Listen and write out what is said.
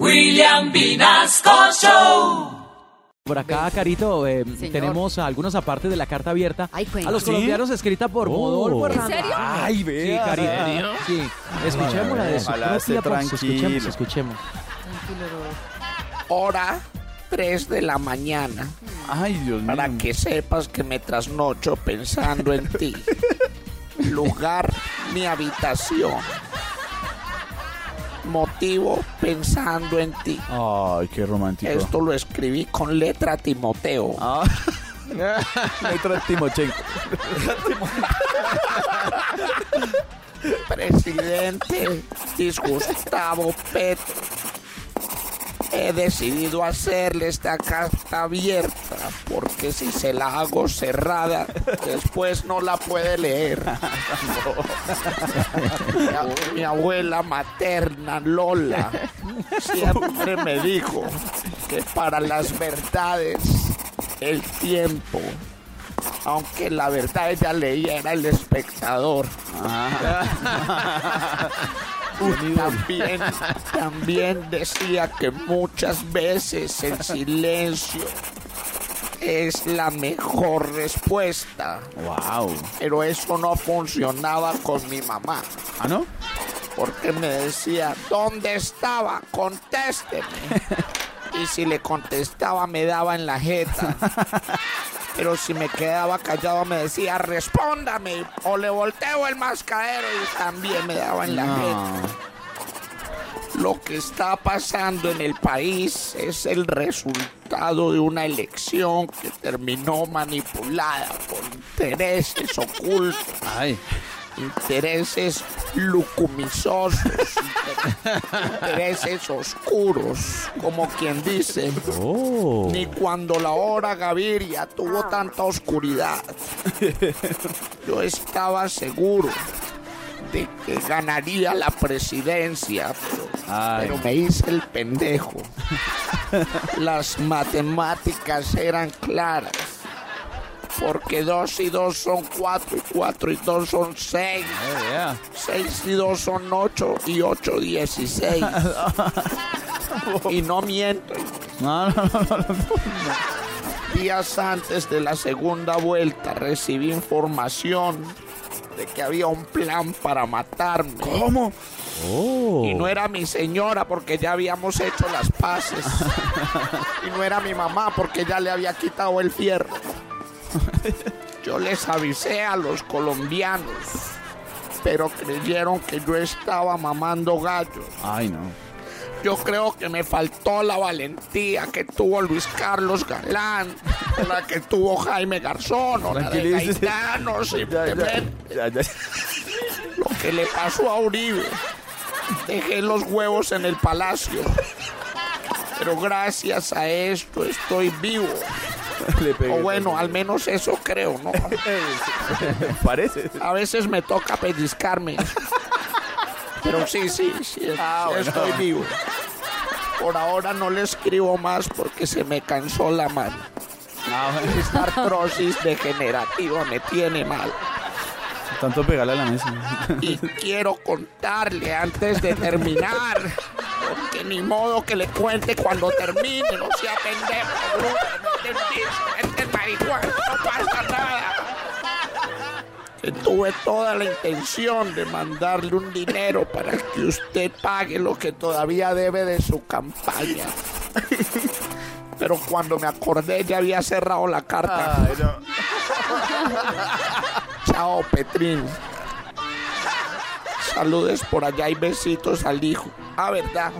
William Vinasco Show. Por acá, Carito, eh, tenemos algunos aparte de la carta abierta Ay, a los ¿Sí? colombianos escrita por Oh. Modolfo ¿En Hernández. serio? Ay, Sí, vea. Carito. Sí, escuchémosla de su Ojalá propia voz. Escuchemos, tranquilo. escuchemos. Hora 3 de la mañana. Ay, Dios mío. Para que sepas que me trasnocho pensando en ti. Lugar, mi habitación. Motivo, pensando en ti. Ay, qué romántico. Esto lo escribí con letra Timoteo. Ah. Letra Timochenko. Presidente disgustavo Petro. He decidido hacerle esta carta abierta porque si se la hago cerrada, después no la puede leer. Mi, ab- mi abuela materna, Lola, siempre me dijo que para las verdades, el tiempo, aunque la verdad ella leía era el espectador. También, también decía que muchas veces el silencio es la mejor respuesta. Wow. Pero eso no funcionaba con mi mamá. ¿Ah, no? Porque me decía, ¿dónde estaba? Contésteme. Y si le contestaba me daba en la jeta. Pero si me quedaba callado me decía, respóndame. O le volteo el mascadero y también me daba en la jeta. Lo que está pasando en el país es el resultado de una elección que terminó manipulada por intereses ocultos, Ay. Intereses lucumisosos, intereses oscuros, como quien dice. Oh. Ni cuando la hora Gaviria tuvo tanta oscuridad. Yo estaba seguro de que ganaría la presidencia, pero, me hice el pendejo. Las matemáticas eran claras. Porque dos y dos son cuatro y cuatro y dos son seis. Ay, vea. Seis y dos son ocho y ocho dieciséis. y no miento. No, no, no, no. Días antes de la segunda vuelta recibí información de que había un plan para matarme. ¿Cómo? Oh. Y no era mi señora porque ya habíamos hecho las paces. y no era mi mamá porque ya le había quitado el fierro. Yo les avisé a los colombianos, pero creyeron que yo estaba mamando gallo. Ay, no. Yo creo que me faltó la valentía que tuvo Luis Carlos Galán, la que tuvo Jaime Garzón, o la de Ya, simplemente ya, ya, ya. lo que le pasó a Uribe. Dejé los huevos en el palacio. Pero gracias a esto estoy vivo. Le pegué. O bueno, al menos eso creo, ¿no? Parece. A veces me toca pellizcarme. Pero sí, sí, sí, sí Ah, bueno. estoy vivo. Por ahora no le escribo más porque se me cansó la mano. Ah, bueno. Esta artrosis degenerativa me tiene mal. Tanto pegarle a la mesa. Y quiero contarle antes de terminar. Porque ni modo que le cuente cuando termine. No sea pendejo, tuve toda la intención de mandarle un dinero para que usted pague lo que todavía debe de su campaña. Pero cuando me acordé ya había cerrado la carta. Ay, no. Chao, Petrín. Saludes por allá y besitos al hijo. Ah, ¿verdad?